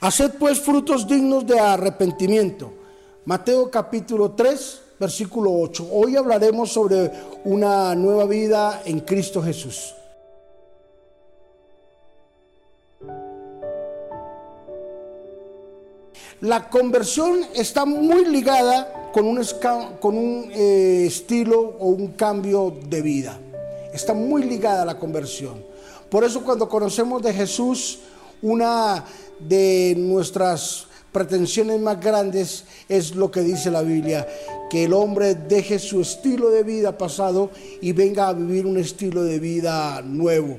Haced pues frutos dignos de arrepentimiento. Mateo capítulo 3, versículo 8. Hoy hablaremos sobre una nueva vida en Cristo Jesús. La conversión está muy ligada con un, eh, estilo o un cambio de vida. Está muy ligada a la conversión. Por eso cuando conocemos de Jesús, una de nuestras pretensiones más grandes es lo que dice la Biblia, que el hombre deje su estilo de vida pasado y venga a vivir un estilo de vida nuevo.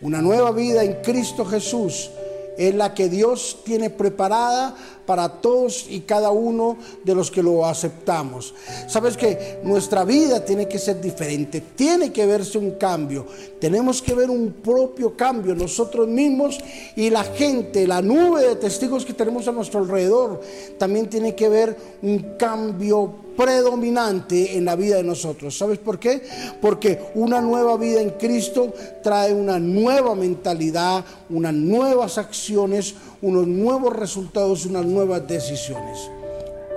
Una nueva vida en Cristo Jesús es la que Dios tiene preparada para todos y cada uno de los que lo aceptamos. Sabes que nuestra vida tiene que ser diferente, tiene que verse un cambio, tenemos que ver un propio cambio nosotros mismos y la gente, la nube de testigos que tenemos a nuestro alrededor, también tiene que ver un cambio predominante en la vida de nosotros. ¿Sabes por qué? Porque una nueva vida en Cristo trae una nueva mentalidad, unas nuevas acciones, unos nuevos resultados, unas nuevas decisiones.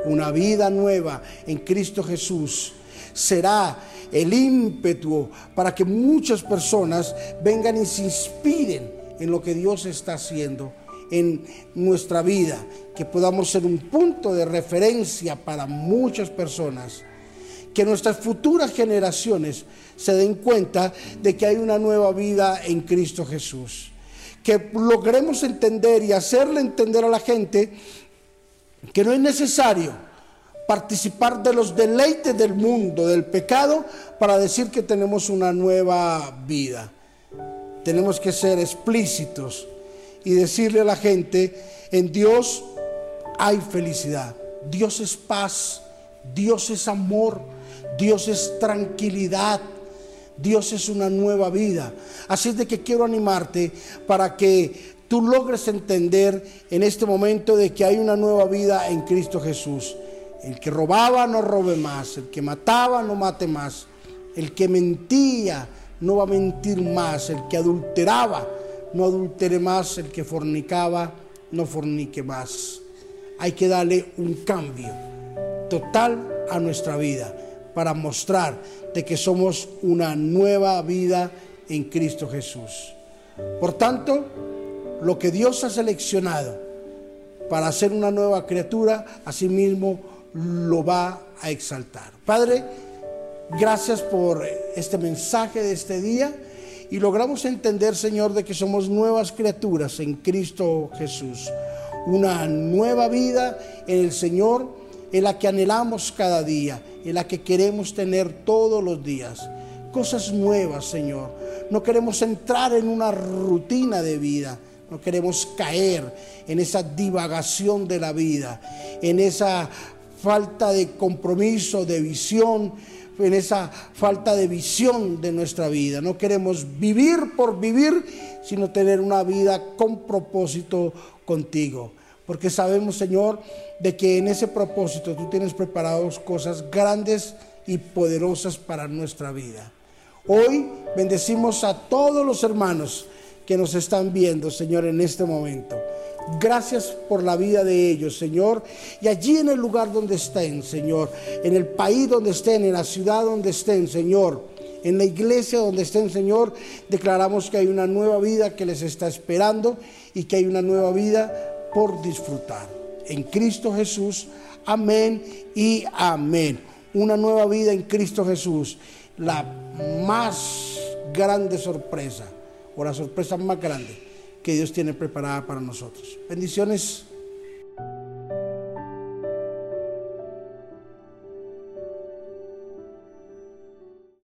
Una vida nueva en Cristo Jesús será el ímpetu para que muchas personas vengan y se inspiren en lo que Dios está haciendo en nuestra vida, que podamos ser un punto de referencia para muchas personas, que nuestras futuras generaciones se den cuenta de que hay una nueva vida en Cristo Jesús que logremos entender y hacerle entender a la gente que no es necesario participar de los deleites del mundo, del pecado, para decir que tenemos una nueva vida. Tenemos que ser explícitos y decirle a la gente, en Dios hay felicidad, Dios es paz, Dios es amor, Dios es tranquilidad, Dios es una nueva vida. Así es de que quiero animarte para que tú logres entender en este momento de que hay una nueva vida en Cristo Jesús. El que robaba no robe más, el que mataba no mate más, el que mentía no va a mentir más, el que adulteraba no adultere más, el que fornicaba no fornique más. Hay que darle un cambio total a nuestra vida para mostrar de que somos una nueva vida en Cristo Jesús. Por tanto, lo que Dios ha seleccionado para hacer una nueva criatura, asimismo lo va a exaltar. Padre, gracias por este mensaje de este día y logramos entender, Señor, de que somos nuevas criaturas en Cristo Jesús. Una nueva vida en el Señor en la que anhelamos cada día en la que queremos tener todos los días. Cosas nuevas, Señor. No queremos entrar en una rutina de vida. No queremos caer en esa divagación de la vida, en esa falta de compromiso, de visión, en esa falta de visión de nuestra vida. No queremos vivir por vivir, sino tener una vida con propósito contigo porque sabemos, Señor, de que en ese propósito tú tienes preparados cosas grandes y poderosas para nuestra vida. Hoy bendecimos a todos los hermanos que nos están viendo, Señor, en este momento. Gracias por la vida de ellos, Señor. Y allí en el lugar donde estén, Señor, en el país donde estén, en la ciudad donde estén, Señor, en la iglesia donde estén, Señor, declaramos que hay una nueva vida que les está esperando y que hay una nueva vida por disfrutar. En Cristo Jesús, amén y amén. Una nueva vida en Cristo Jesús. La más grande sorpresa, o la sorpresa más grande que Dios tiene preparada para nosotros. Bendiciones